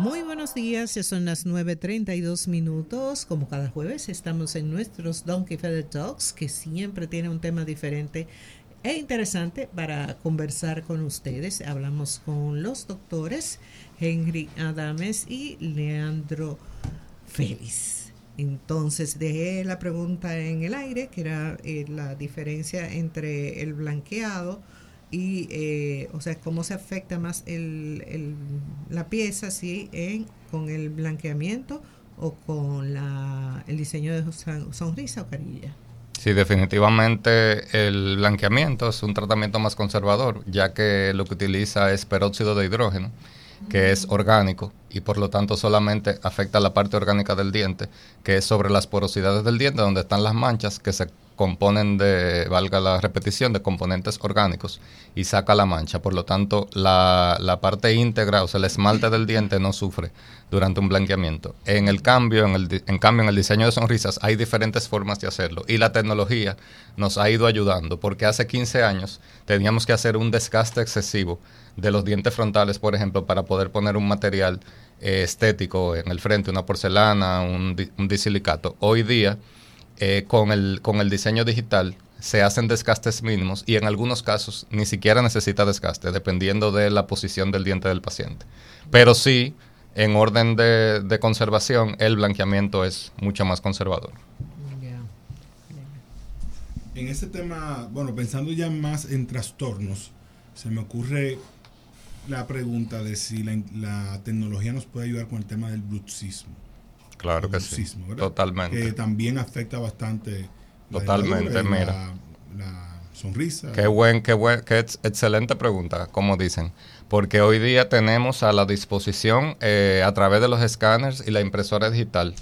Muy buenos días, ya son las 9.32 minutos. Como cada jueves estamos en nuestros Donkey Feather Talks, que siempre tiene un tema diferente e interesante para conversar con ustedes. Hablamos con los doctores Henry Adames y Leandro Félix. Entonces dejé la pregunta en el aire, que era eh, la diferencia entre el blanqueado y, eh, o sea, cómo se afecta más el, la pieza, si en, con el blanqueamiento o con la, el diseño de sonrisa o carilla. Sí, definitivamente el blanqueamiento es un tratamiento más conservador, ya que lo que utiliza es peróxido de hidrógeno que es orgánico y por lo tanto solamente afecta la parte orgánica del diente, que es sobre las porosidades del diente donde están las manchas que se componen de, valga la repetición, de componentes orgánicos y saca la mancha. Por lo tanto, la, la, parte íntegra, o sea, el esmalte del diente no sufre durante un blanqueamiento. En el cambio, en el, en cambio, en el diseño de sonrisas hay diferentes formas de hacerlo y la tecnología nos ha ido ayudando porque hace 15 años teníamos que hacer un desgaste excesivo de los dientes frontales, por ejemplo, para poder poner un material eh, estético en el frente, una porcelana, un, un disilicato. Hoy día, eh, con, el, con el diseño digital, se hacen desgastes mínimos y en algunos casos ni siquiera necesita desgaste, dependiendo de la posición del diente del paciente. Pero sí, en orden de, de conservación, el blanqueamiento es mucho más conservador. En este tema, bueno, pensando ya más en trastornos, se me ocurre la pregunta de si la, tecnología nos puede ayudar con el tema del bruxismo. Claro que sí. Totalmente. Que también afecta bastante. Totalmente, mira. La, sonrisa. Qué buen, qué buen, qué excelente pregunta, como dicen. Porque hoy día tenemos a la disposición, eh, a través de los escáneres y la impresora digital,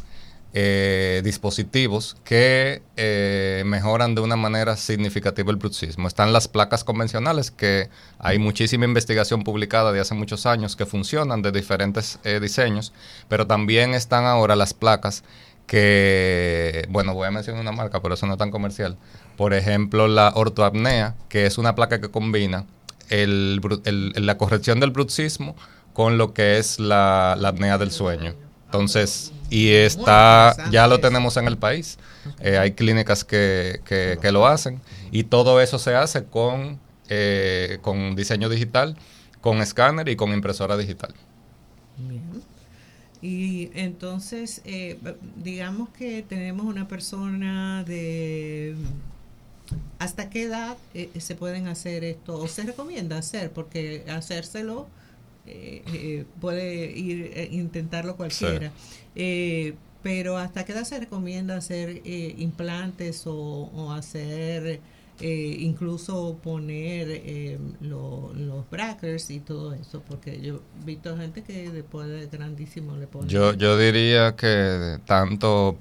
eh, dispositivos que eh, mejoran de una manera significativa el bruxismo. Están las placas convencionales, que hay muchísima investigación publicada de hace muchos años que funcionan de diferentes eh, diseños, pero también están ahora las placas que, bueno, voy a mencionar una marca, pero eso no es tan comercial. Por ejemplo, la ortoapnea, que es una placa que combina la corrección del bruxismo con lo que es la apnea del sueño. Entonces, y está, ya lo tenemos en el país. Eh, hay clínicas que, que, lo hacen y todo eso se hace con, eh, con diseño digital, con escáner y con impresora digital. Bien. Y entonces, eh, digamos que tenemos una persona de... ¿Hasta qué edad se pueden hacer esto? ¿O se recomienda hacer? Porque hacérselo eh, eh, puede ir eh, intentarlo cualquiera. Eh, pero hasta qué edad se recomienda hacer implantes o, hacer incluso poner los brackers y todo eso, porque yo he visto gente que después de grandísimo le pone. Yo, yo diría que tanto,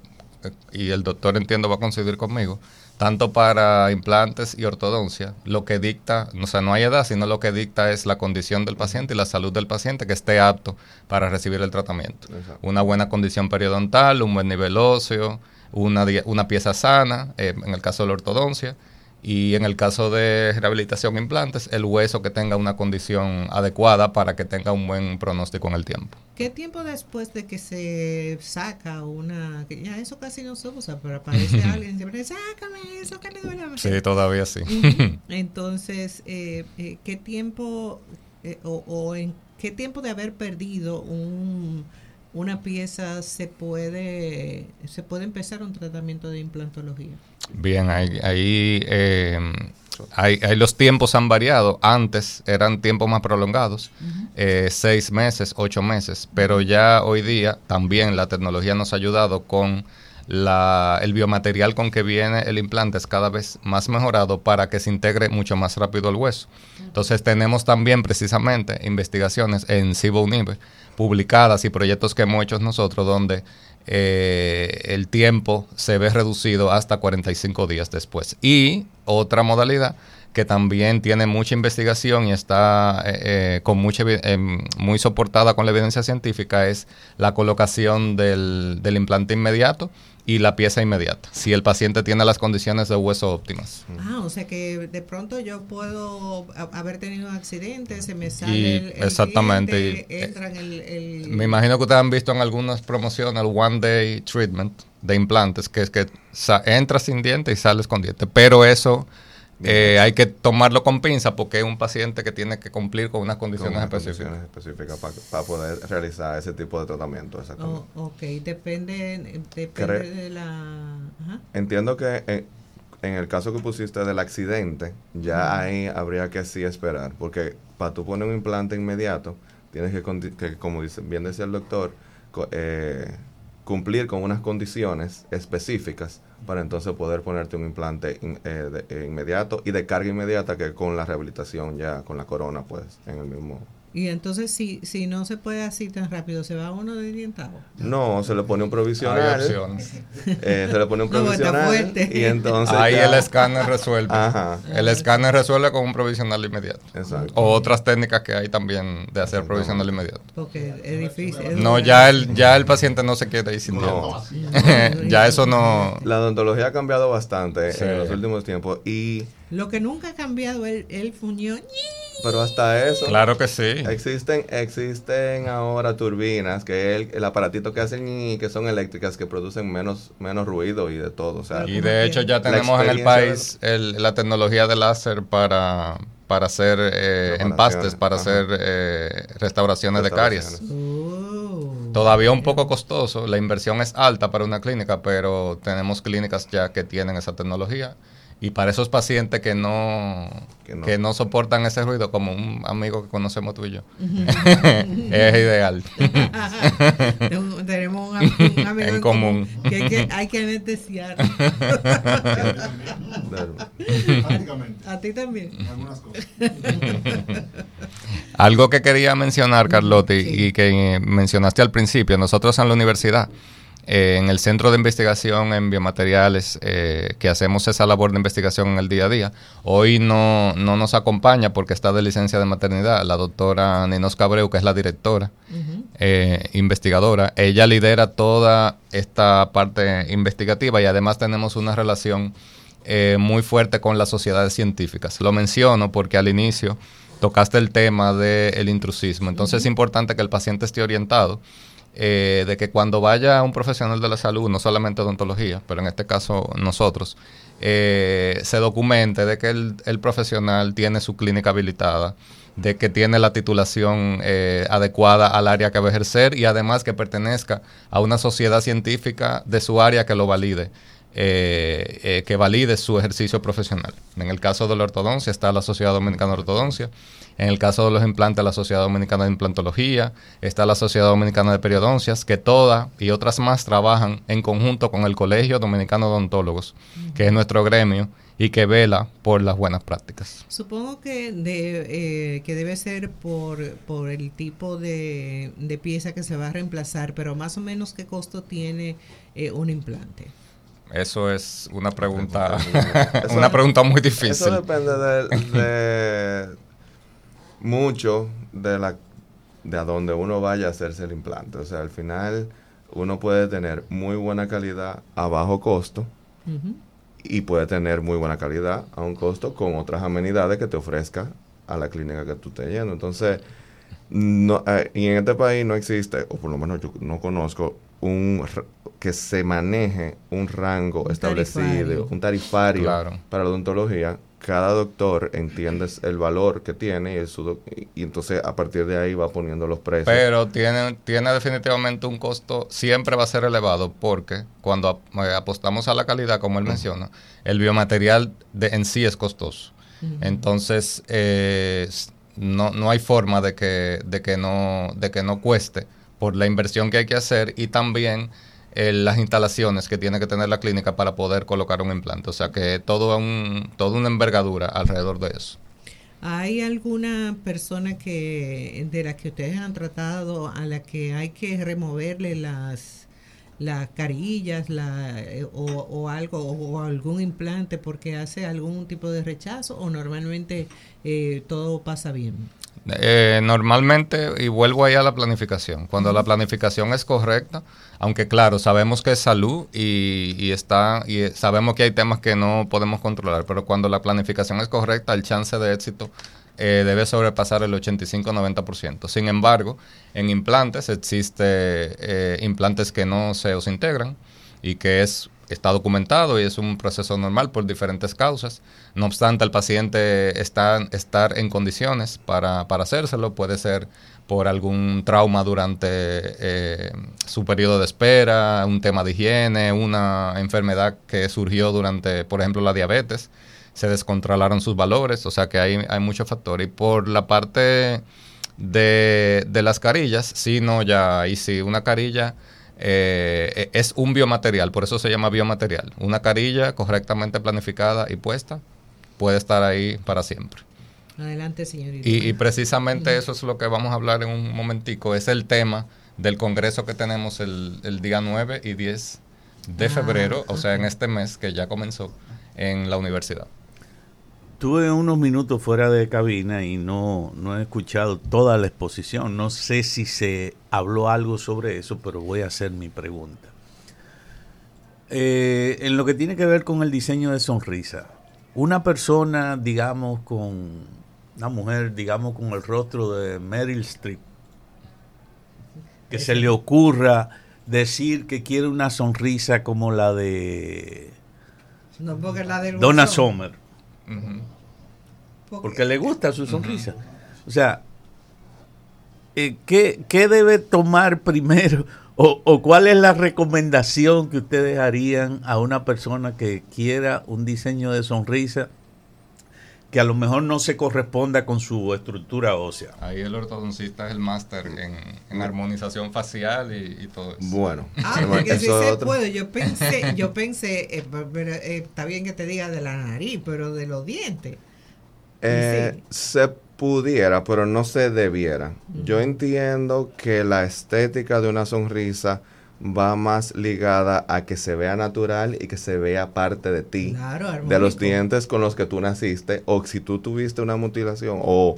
y el doctor entiendo va a coincidir conmigo, tanto para implantes y ortodoncia, lo que dicta, o sea, no hay edad, sino lo que dicta es la condición del paciente y la salud del paciente que esté apto para recibir el tratamiento. Una buena condición periodontal, un buen nivel óseo, una, una pieza sana, eh, en el caso de la ortodoncia, y en el caso de rehabilitación implantes, el hueso que tenga una condición adecuada para que tenga un buen pronóstico en el tiempo. ¿Qué tiempo después de que se saca una, que ya eso casi no se usa, pero aparece alguien y siempre sácame eso que le duele Sí, todavía sí. Entonces, eh, eh, ¿qué tiempo eh, o, o en qué tiempo de haber perdido un una pieza se puede se puede empezar un tratamiento de implantología. Bien, ahí, ahí, eh, los tiempos han variado. Antes eran tiempos más prolongados, eh, seis meses, ocho meses, pero ya hoy día también la tecnología nos ha ayudado con la, el biomaterial con que viene el implante es cada vez más mejorado para que se integre mucho más rápido al hueso. Entonces tenemos también precisamente investigaciones en CIBO-UNIBE publicadas y proyectos que hemos hecho nosotros donde eh, el tiempo se ve reducido hasta 45 días después. Y otra modalidad que también tiene mucha investigación y está eh, eh, con mucha, eh, muy soportada con la evidencia científica, es la colocación del, del, implante inmediato y la pieza inmediata, si el paciente tiene las condiciones de hueso óptimas. Ah, o sea que de pronto yo puedo haber tenido un accidente, se me sale el, Exactamente. Diente, entra en el, el, Me imagino que ustedes han visto en algunas promociones el One Day Treatment de implantes, que es que entras sin diente y sales con diente, pero eso eh, hay que tomarlo con pinza porque es un paciente que tiene que cumplir con unas condiciones específicas. específicas para, poder realizar ese tipo de tratamiento. Oh, ok, depende, depende de la... Entiendo que en, en, el caso que pusiste del accidente, ya ahí habría que sí esperar, porque para tú poner un implante inmediato, tienes que, que como dice, bien decía el doctor, eh, cumplir con unas condiciones específicas para entonces poder ponerte un implante eh, eh, inmediato y de carga inmediata que con la rehabilitación ya con la corona pues en el mismo y entonces, si, si no se puede así tan rápido, ¿se va uno de dientado? No, se le pone un provisional. Eh, se le pone un provisional. y entonces Ahí el escáner resuelve. El escáner resuelve con un provisional inmediato. Exacto. O otras técnicas que hay también de hacer provisional inmediato. Porque es difícil. no, ya el, ya el paciente no se quiere ir sin no. ya eso no... La odontología ha cambiado bastante en los últimos tiempos y... Lo que nunca ha cambiado es el fuñón. Pero hasta eso. Claro que sí. Existen, existen ahora turbinas, que es el, aparatito que hacen y que son eléctricas, que producen menos, menos ruido y de todo. O sea, y de hecho ya tenemos en el país la tecnología de láser para, para hacer eh, empastes, para hacer eh, restauraciones, de caries. Oh. Todavía un poco costoso, la inversión es alta para una clínica, pero tenemos clínicas ya que tienen esa tecnología y para esos pacientes que no, que no, soportan ese ruido, como un amigo que conocemos tú y yo, es ideal. Tenemos un, amigo en, común, que, hay que anestesiar. A ti también. Algunas cosas. Algo que quería mencionar, Carlotti, y que mencionaste al principio, nosotros en la universidad eh, en el Centro de Investigación en Biomateriales, eh, que hacemos esa labor de investigación en el día a día. Hoy no, no nos acompaña porque está de licencia de maternidad la doctora Ninos Cabreu, que es la directora eh, investigadora. Ella lidera toda esta parte investigativa y además tenemos una relación muy fuerte con las sociedades científicas. Lo menciono porque al inicio tocaste el tema del intrusismo. Entonces es importante que el paciente esté orientado eh, de que cuando vaya un profesional de la salud, no solamente odontología, pero en este caso nosotros, eh, se documente de que el, profesional tiene su clínica habilitada, de que tiene la titulación eh, adecuada al área que va a ejercer y además que pertenezca a una sociedad científica de su área que lo valide. Que valide su ejercicio profesional. En el caso de la ortodoncia está la Sociedad Dominicana de Ortodoncia, en el caso de los implantes, la Sociedad Dominicana de Implantología, está la Sociedad Dominicana de Periodoncias, que todas y otras más trabajan en conjunto con el Colegio Dominicano de Odontólogos, que es nuestro gremio y que vela por las buenas prácticas. Supongo que, de, eh, que debe ser por, por el tipo de, pieza que se va a reemplazar, pero más o menos qué costo tiene eh, un implante. Eso es una pregunta, una pregunta muy difícil. Eso depende de mucho de la de a donde uno vaya a hacerse el implante. O sea, al final uno puede tener muy buena calidad a bajo costo y puede tener muy buena calidad a un costo con otras amenidades que te ofrezca a la clínica que tú estés yendo. Entonces, no, eh, y en este país no existe, o por lo menos yo no conozco, un que se maneje un rango establecido, un tarifario para la odontología cada doctor entiende el valor que tiene y, y, entonces a partir de ahí va poniendo los precios. Pero tiene, tiene definitivamente un costo, siempre va a ser elevado porque cuando eh, apostamos a la calidad, como él menciona, el biomaterial de, en sí es costoso. Entonces, eh, no, no hay forma de que, de, que no, de que no cueste por la inversión que hay que hacer y también las instalaciones que tiene que tener la clínica para poder colocar un implante. O sea que todo un, toda una envergadura alrededor de eso. ¿Hay alguna persona que de la que ustedes han tratado a la que hay que removerle las las carillas la, eh, o, algo o, algún implante porque hace algún tipo de rechazo o normalmente eh, todo pasa bien? Eh, normalmente, y vuelvo ahí a la planificación, cuando la planificación es correcta, aunque claro, sabemos que es salud y, está, y sabemos que hay temas que no podemos controlar, pero cuando la planificación es correcta, el chance de éxito eh, debe sobrepasar el 85-90%. Sin embargo, en implantes existe eh, implantes que no se os integran y que es está documentado y es un proceso normal por diferentes causas. No obstante, el paciente está estar en condiciones para, para hacérselo. Puede ser por algún trauma durante eh, su periodo de espera, un tema de higiene, una enfermedad que surgió durante, por ejemplo, la diabetes. Se descontrolaron sus valores, o sea que hay, hay muchos factores. Y por la parte de, de las carillas, sí, no, ya, y sí, una carilla eh, es un biomaterial, por eso se llama biomaterial. Una carilla correctamente planificada y puesta puede estar ahí para siempre. Adelante, señorita. Y, precisamente eso es lo que vamos a hablar en un momentico, es el tema del congreso que tenemos el, día 9 y 10 de ah, febrero, o sea, en este mes que ya comenzó en la universidad. Tuve unos minutos fuera de cabina y no, no he escuchado toda la exposición. No sé si se habló algo sobre eso, pero voy a hacer mi pregunta. Eh, en lo que tiene que ver con el diseño de sonrisa, una persona, digamos, con una mujer, digamos, con el rostro de Meryl Streep, que se le ocurra decir que quiere una sonrisa como la de no, la Donna Sommer porque le gusta su sonrisa. O sea, eh, ¿qué, debe tomar primero? O, cuál es la recomendación que ustedes harían a una persona que quiera un diseño de sonrisa que a lo mejor no se corresponda con su estructura ósea? Ahí el ortodoncista es el máster en, armonización facial y, todo eso. Bueno. Ah, porque si se puede. Yo pensé, yo pensé eh, eh, está bien que te diga de la nariz, pero de los dientes. Eh, se pudiera, pero no se debiera. Yo entiendo que la estética de una sonrisa va más ligada a que se vea natural y que se vea parte de ti, de los dientes con los que tú naciste, o si tú tuviste una mutilación o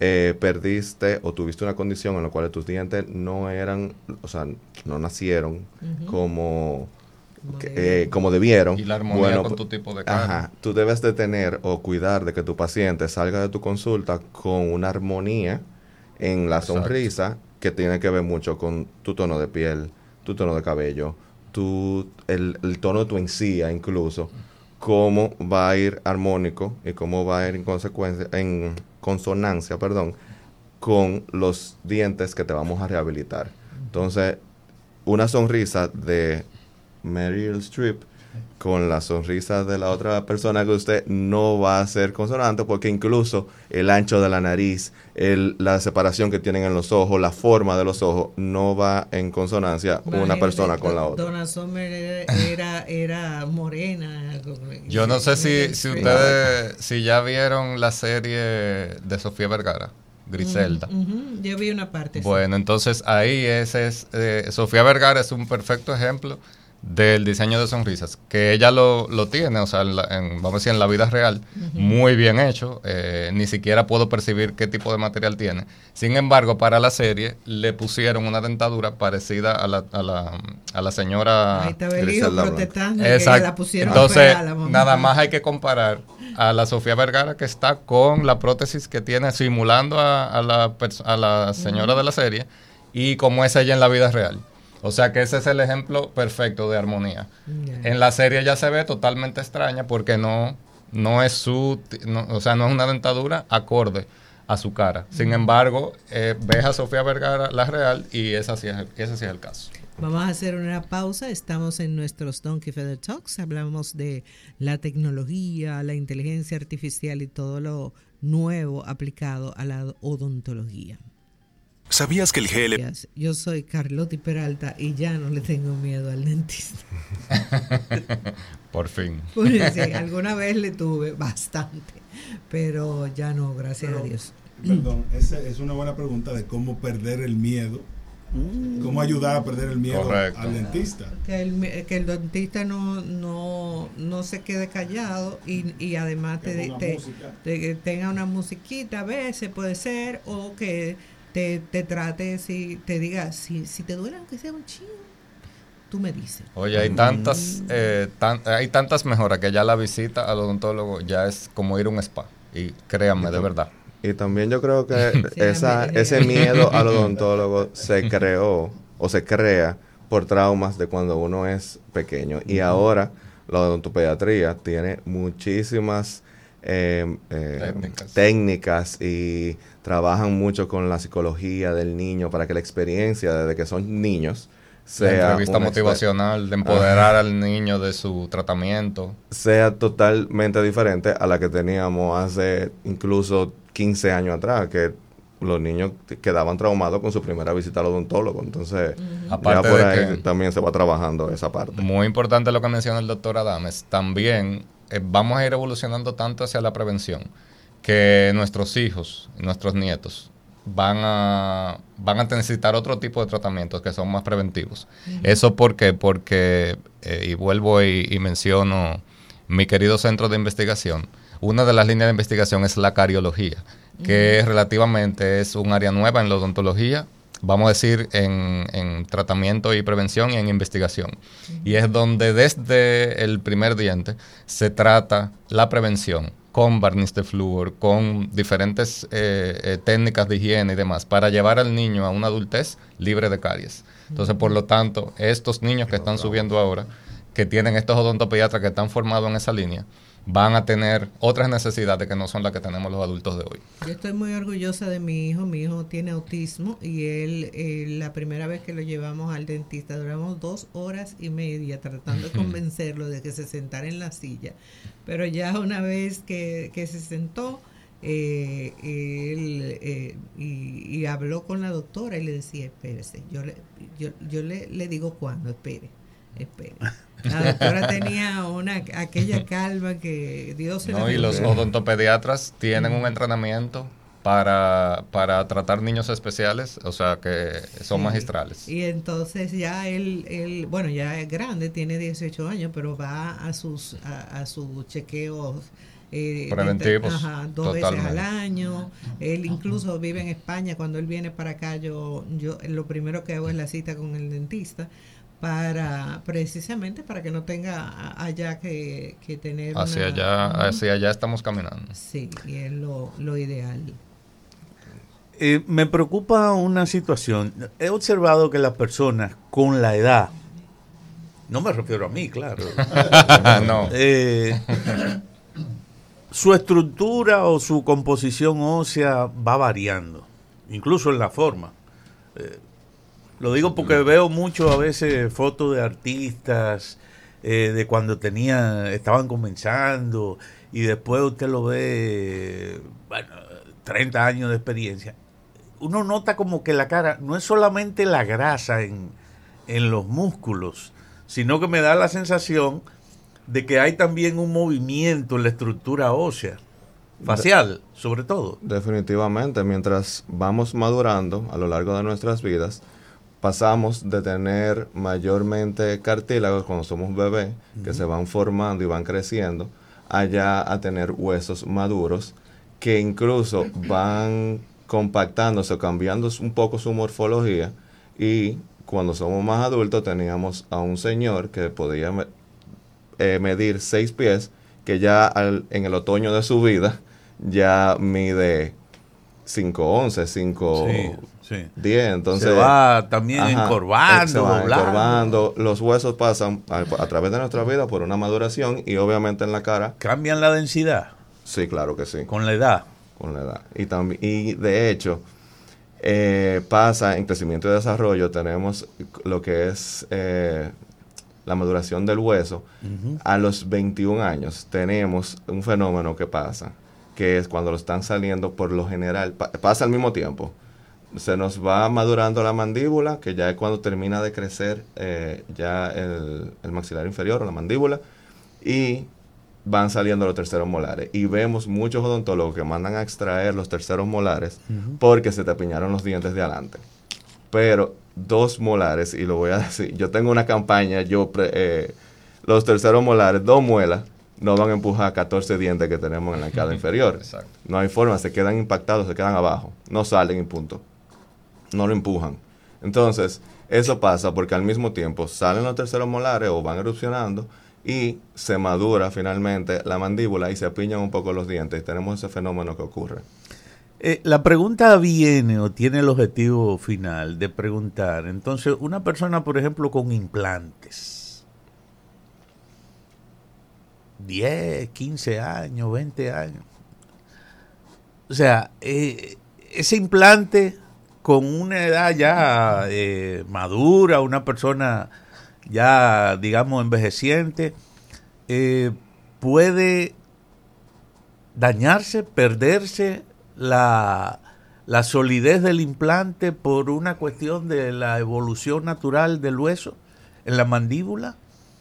eh, perdiste o tuviste una condición en la cual tus dientes no eran, o sea, no nacieron como eh, como debieron. Y la armonía bueno, con tu tipo de cara. Ajá, tú debes de tener o cuidar de que tu paciente salga de tu consulta con una armonía en la sonrisa que tiene que ver mucho con tu tono de piel, tu tono de cabello, tu, el, tono de tu encía incluso, cómo va a ir armónico y cómo va a ir en consecuencia, en consonancia, perdón, con los dientes que te vamos a rehabilitar. Entonces, una sonrisa de Meryl Streep con la sonrisa de la otra persona que usted no va a ser consonante porque incluso el ancho de la nariz, el, la separación que tienen en los ojos, la forma de los ojos no va en consonancia una persona con la otra. Donna Sommer era, era, morena. Yo no sé si, si ustedes si ya vieron la serie de Sofía Vergara. Griselda. Yo vi una parte. Bueno, entonces ahí ese es, eh, Sofía Vergara es un perfecto ejemplo del diseño de sonrisas, que ella lo, lo tiene, o sea, en, vamos a decir, en la vida real, muy bien hecho, eh, ni siquiera puedo percibir qué tipo de material tiene. Sin embargo, para la serie le pusieron una dentadura parecida a la, a la, a la señora... Ahí hijo protestando Exacto. la pusieron Entonces, nada más hay que comparar a la Sofía Vergara que está con la prótesis que tiene simulando a, a la, a la señora de la serie y como es ella en la vida real. O sea que ese es el ejemplo perfecto de armonía. En la serie ya se ve totalmente extraña porque no, no es su, o sea, no es una dentadura acorde a su cara. Sin embargo, eh, ves a Sofía Vergara, la real, y ese sí, es ese sí es el caso. Vamos a hacer una pausa. Estamos en nuestros Donkey Feather Talks. Hablamos de la tecnología, la inteligencia artificial y todo lo nuevo aplicado a la odontología. ¿Sabías que el GL... Yo soy Carlotti Peralta y ya no le tengo miedo al dentista. Por fin. alguna vez le tuve bastante, pero ya no, gracias a Dios. Perdón, esa es una buena pregunta de cómo perder el miedo. Cómo ayudar a perder el miedo Correcto. al dentista. Que el, que el dentista no, no, no se quede callado y, y además Que te, te- tenga una musiquita a veces puede ser o que te, te trate si te diga si, si te duele aunque sea un chingo tú me dices Oye, hay tantas, eh, tan- hay tantas mejoras que ya la visita al odontólogo ya es como ir a un spa. Y créanme, de verdad. Y también yo creo que Sí, esa, ese miedo al odontólogo se creó o se crea por traumas de cuando uno es pequeño. Y ahora la odontopediatría tiene muchísimas eh, eh, Técnicas. técnicas y trabajan mucho con la psicología del niño para que la experiencia desde que son niños La sea entrevista una exper- motivacional de empoderar al niño de su tratamiento. sea totalmente diferente a la que teníamos hace incluso 15 años atrás, que los niños quedaban traumados con su primera visita al odontólogo. Entonces, Aparte ya por de ahí que- también se va trabajando esa parte. Muy importante lo que menciona el doctor Adames. También eh, vamos a ir evolucionando tanto hacia la prevención que nuestros hijos, nuestros nietos, van a, van a necesitar otro tipo de tratamientos que son más preventivos. ¿Eso por qué? Porque, eh, y vuelvo y, y menciono mi querido centro de investigación, una de las líneas de investigación es la cariología, que relativamente es un área nueva en la odontología, vamos a decir, en, en tratamiento y prevención y en investigación. Y es donde desde el primer diente se trata la prevención con barniz de flúor, con diferentes eh, eh, técnicas de higiene y demás, para llevar al niño a una adultez libre de caries. Entonces, por lo tanto, estos niños que están subiendo ahora, que tienen estos odontopediatras que están formados en esa línea, van a tener otras necesidades que no son las que tenemos los adultos de hoy. Yo estoy muy orgullosa de mi hijo. Mi hijo tiene autismo y él, eh, la primera vez que lo llevamos al dentista, duramos dos horas y media tratando de convencerlo de que se sentara en la silla. Pero ya una vez que, que se sentó, eh, él eh, y, y habló con la doctora y le decía, espérese, yo le, yo, yo le, le digo cuándo, espere, espere. La doctora tenía una aquella calma que Dios se la ¿no? Y los odontopediatras tienen un entrenamiento para, para tratar niños especiales, o sea que son Sí. magistrales. Y entonces ya él, él, bueno, ya es grande, tiene 18 años, pero va a sus a, a sus chequeos eh, Preventivos, ajá, dos veces al año. Él incluso vive en España. Cuando él viene para acá, yo, yo lo primero que hago es la cita con el dentista para precisamente para que no tenga allá que, que tener Hacia una- allá, hacia allá estamos caminando. Sí, y es lo, lo ideal. Eh, me preocupa una situación. He observado que las personas con la edad, no me refiero a mí, claro, no, eh, su estructura o su composición ósea va variando, incluso en la forma. Eh, lo digo porque veo mucho a veces fotos de artistas eh, de cuando tenía, estaban comenzando y después usted lo ve, bueno, 30 años de experiencia. Uno nota como que la cara no es solamente la grasa en, en los músculos, sino que me da la sensación de que hay también un movimiento en la estructura ósea, facial, sobre todo. Definitivamente, mientras vamos madurando a lo largo de nuestras vidas, pasamos de tener mayormente cartílagos cuando somos bebés, que se van formando y van creciendo, allá a tener huesos maduros, que incluso van compactándose o cambiando un poco su morfología. Y cuando somos más adultos teníamos a un señor que podía eh, medir seis pies, que ya al- en el otoño de su vida ya mide 5'11, 5'10. Sí, sí. Entonces, se va también Ajá, encorvando, va encorvando. Los huesos pasan a, a través de nuestra vida por una maduración y obviamente en la cara, Cambian la densidad sí, claro que sí, con la edad. con la edad. Y, también, y de hecho, eh, pasa en crecimiento y desarrollo, tenemos lo que es eh, la maduración del hueso. A los 21 años tenemos un fenómeno que pasa, que es cuando lo están saliendo por lo general, pa- pasa al mismo tiempo. Se nos va madurando la mandíbula, que ya es cuando termina de crecer eh, ya el, el maxilar inferior o la mandíbula, y van saliendo los terceros molares. Y vemos muchos odontólogos que mandan a extraer los terceros molares porque se te apiñaron los dientes de adelante. Pero dos molares, y lo voy a decir, yo tengo una campaña, yo, eh, los terceros molares, dos muelas, no van a empujar 14 dientes que tenemos en la cara inferior. No hay forma, se quedan impactados, se quedan abajo, no salen y punto. No lo empujan. Entonces, eso pasa porque al mismo tiempo salen los terceros molares o van erupcionando y se madura finalmente la mandíbula y se apiñan un poco los dientes. Tenemos ese fenómeno que ocurre. Eh, la pregunta viene o tiene el objetivo final de preguntar, entonces, una persona, por ejemplo, con implantes, 10, 15 años, 20 años, o sea, eh, ese implante con una edad ya eh, madura, una persona ya, digamos, envejeciente, puede dañarse, perderse la, solidez del implante por una cuestión de la evolución natural del hueso en la mandíbula?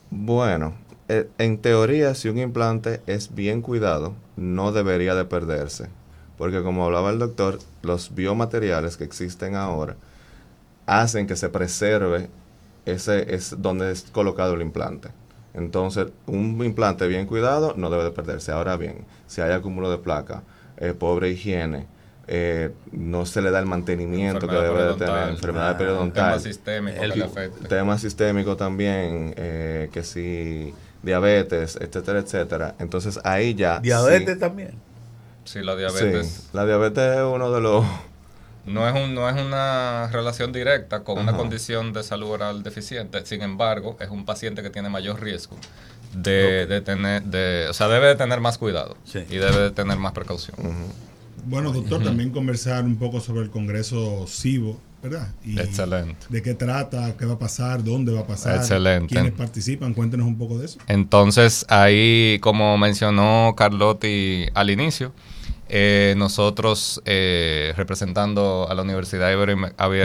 Bueno, eh, en teoría, si un implante es bien cuidado, no debería de perderse. Porque como hablaba el doctor, los biomateriales que existen ahora hacen que se preserve ese es donde es colocado el implante. Entonces, un implante bien cuidado no debe de perderse. Ahora bien, si hay acúmulo de placa, eh, pobre higiene, eh, no se le da el mantenimiento que debe de tener, enfermedad ah, periodontal. Tema sistémico el, Tema sistémico también, eh, que si diabetes, etcétera, etcétera. Entonces ahí ya... ¿Diabetes también? Sí, la diabetes. la diabetes es uno de los... No es, un, no es una relación directa con una condición de salud oral deficiente, sin embargo, es un paciente que tiene mayor riesgo de, tener, de, o sea, debe de tener más cuidado y debe de tener más precaución. Bueno, doctor, también conversar un poco sobre el Congreso CIVO, ¿verdad? Excelente. ¿De qué trata? ¿Qué va a pasar? ¿Dónde va a pasar? Excelente. ¿Quiénes participan? Cuéntenos un poco de eso. Entonces, ahí, como mencionó Carlotti al inicio, eh, nosotros eh, representando a la Universidad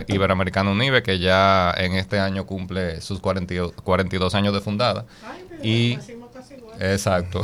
Iberoamericana UNIBE, que ya en este año cumple sus 42, 42 años de fundada. y, exacto.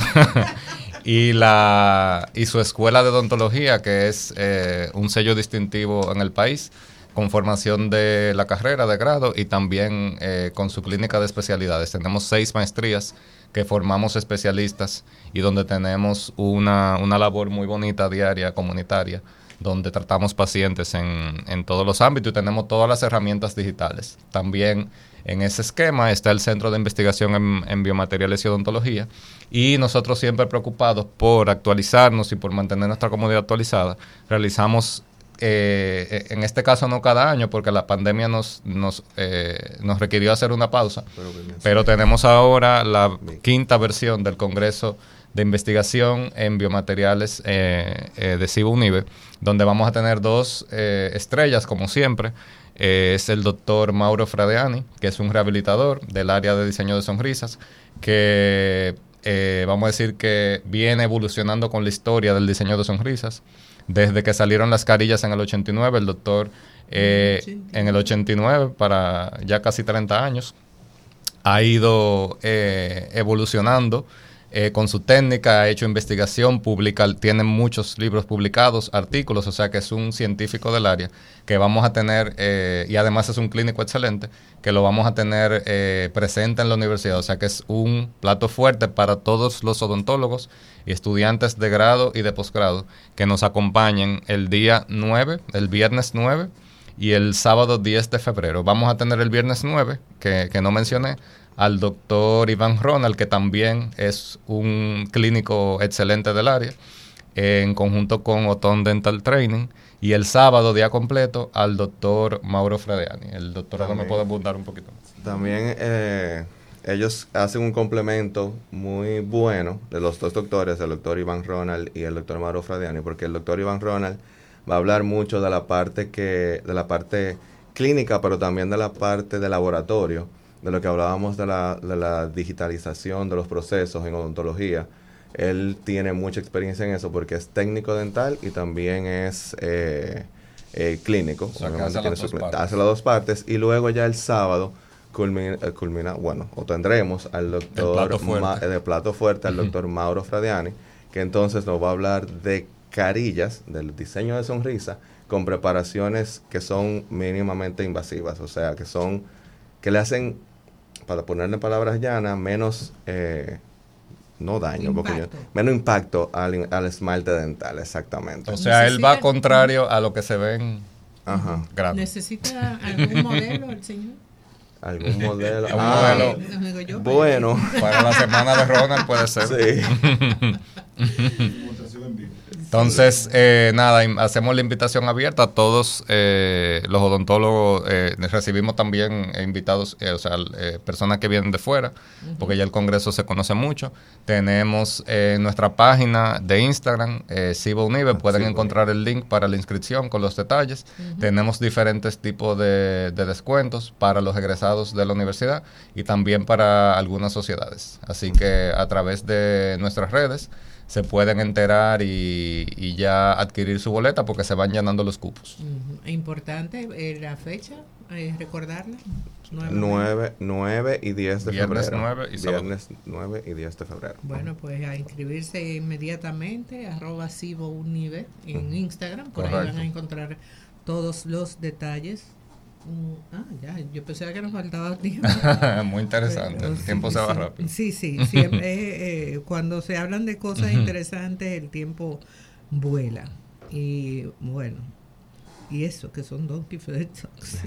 y, la, y su escuela de odontología, que es eh, un sello distintivo en el país, con formación de la carrera de grado y también con su clínica de especialidades. Tenemos seis maestrías que formamos especialistas y donde tenemos una, una labor muy bonita diaria, comunitaria, donde tratamos pacientes en, en todos los ámbitos y tenemos todas las herramientas digitales. También en ese esquema está el Centro de Investigación en, Biomateriales y Odontología y nosotros siempre preocupados por actualizarnos y por mantener nuestra comunidad actualizada, realizamos eh, en este caso no cada año, porque la pandemia nos, nos, eh, nos requirió hacer una pausa, pero, tenemos ahora la quinta versión del Congreso de Investigación en Biomateriales eh, de CIBA UNIBE, donde vamos a tener dos estrellas, como siempre. es el doctor Mauro Fradeani, que es un rehabilitador del área de diseño de sonrisas, que vamos a decir que viene evolucionando con la historia del diseño de sonrisas desde que salieron las carillas en el 89, el doctor eh, en el 89, para ya casi 30 años, ha ido eh, evolucionando eh, con su técnica, ha hecho investigación, publica, tiene muchos libros publicados, artículos, o sea que es un científico del área que vamos a tener, eh, y además es un clínico excelente, que lo vamos a tener eh, presente en la universidad, o sea que es un plato fuerte para todos los odontólogos estudiantes de grado y de posgrado que nos acompañen el día 9, el viernes 9 y el sábado 10 de febrero. Vamos a tener el viernes 9, que, que no mencioné, al doctor Iván Ronald, que también es un clínico excelente del área, en conjunto con Oton Dental Training. Y el sábado, día completo, al doctor Mauro Frediani. El doctor ahora me puede abundar un poquito También eh, ellos hacen un complemento muy bueno de los dos doctores, el doctor Iván Ronald y el doctor Mauro Frediani, porque el doctor Iván Ronald va a hablar mucho de la parte que, de la parte clínica, pero también de la parte de laboratorio de lo que hablábamos de la, de la digitalización de los procesos en odontología. Él tiene mucha experiencia en eso porque es técnico dental y también es eh, eh, clínico. hace, las dos partes. Y luego ya el sábado culmina, eh, culmina bueno, o tendremos al doctor de plato fuerte, al doctor Mauro Fradiani, que entonces nos va a hablar de carillas, del diseño de sonrisa, con preparaciones que son mínimamente invasivas, o sea, que son, que le hacen, para ponerle palabras llanas, menos, eh, no daño, porque yo- Impacto. menos impacto al, al esmalte dental, exactamente. O sea, él va contrario a lo que se ven Ajá. grandes. ¿Necesita algún modelo el señor? Algún modelo. Ah, modelo. Yo, Bueno, Para la semana de Ronald puede ser. sí. Entonces, eh, nada, hacemos la invitación abierta a todos eh, los odontólogos. eh, recibimos también eh, invitados, eh, o sea, eh, personas que vienen de fuera, porque ya el Congreso se conoce mucho. Tenemos nuestra página de Instagram, eh, Unive, pueden Cibo encontrar el link para la inscripción con los detalles. Tenemos diferentes tipos de, de descuentos para los egresados de la universidad y también para algunas sociedades. Así que a través de nuestras redes se pueden enterar y, y ya adquirir su boleta porque se van llenando los cupos. Ujú. Importante eh, la fecha, eh, recordarla. Nuevamente. 9, 9 y 10 de Viernes febrero. 9 y sábado. Viernes 9 y 10 de febrero. Bueno, pues a inscribirse inmediatamente, arroba Cibo Unive en Instagram, por ahí van a encontrar todos los detalles. Mm, ah, ya, yo pensaba que nos faltaba tiempo. Muy interesante, Pero el sí, tiempo se va sí. rápido. Sí, sí, siempre, eh, eh, cuando se hablan de cosas interesantes, el tiempo vuela. Y bueno, y eso, que son Donkey Fed Talks.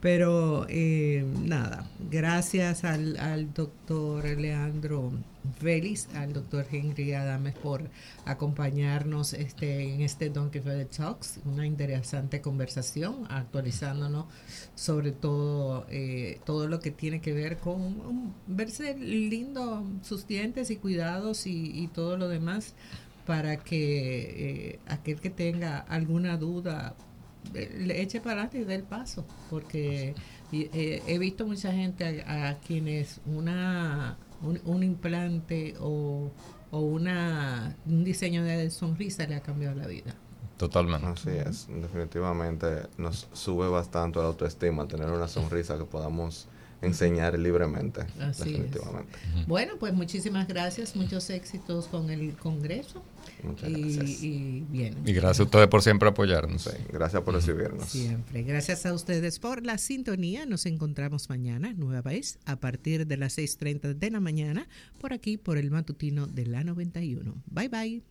Pero eh, nada, gracias al, al doctor Leandro Félix, al doctor Henry Adames por acompañarnos este, en este Donkey Fed Talks, una interesante conversación, actualizándonos sobre todo eh, todo lo que tiene que ver con um, verse lindo sus dientes y cuidados y, y todo lo demás para que eh, aquel que tenga alguna duda eh, le eche para adelante y dé el paso porque eh, he visto mucha gente a, a quienes una un, un implante o, o una un diseño de sonrisa le ha cambiado la vida Totalmente. Así es, definitivamente nos sube bastante la autoestima tener una sonrisa que podamos enseñar libremente. Así es. definitivamente. bueno pues muchísimas gracias muchos éxitos con el congreso Muchas y, gracias. y bien Y gracias a ustedes por siempre apoyarnos. Sí, gracias por recibirnos. Siempre. Gracias a ustedes por la sintonía. Nos encontramos mañana, nueva vez, a partir de las 6.30 de la mañana, por aquí, por el matutino de la 91. Bye bye.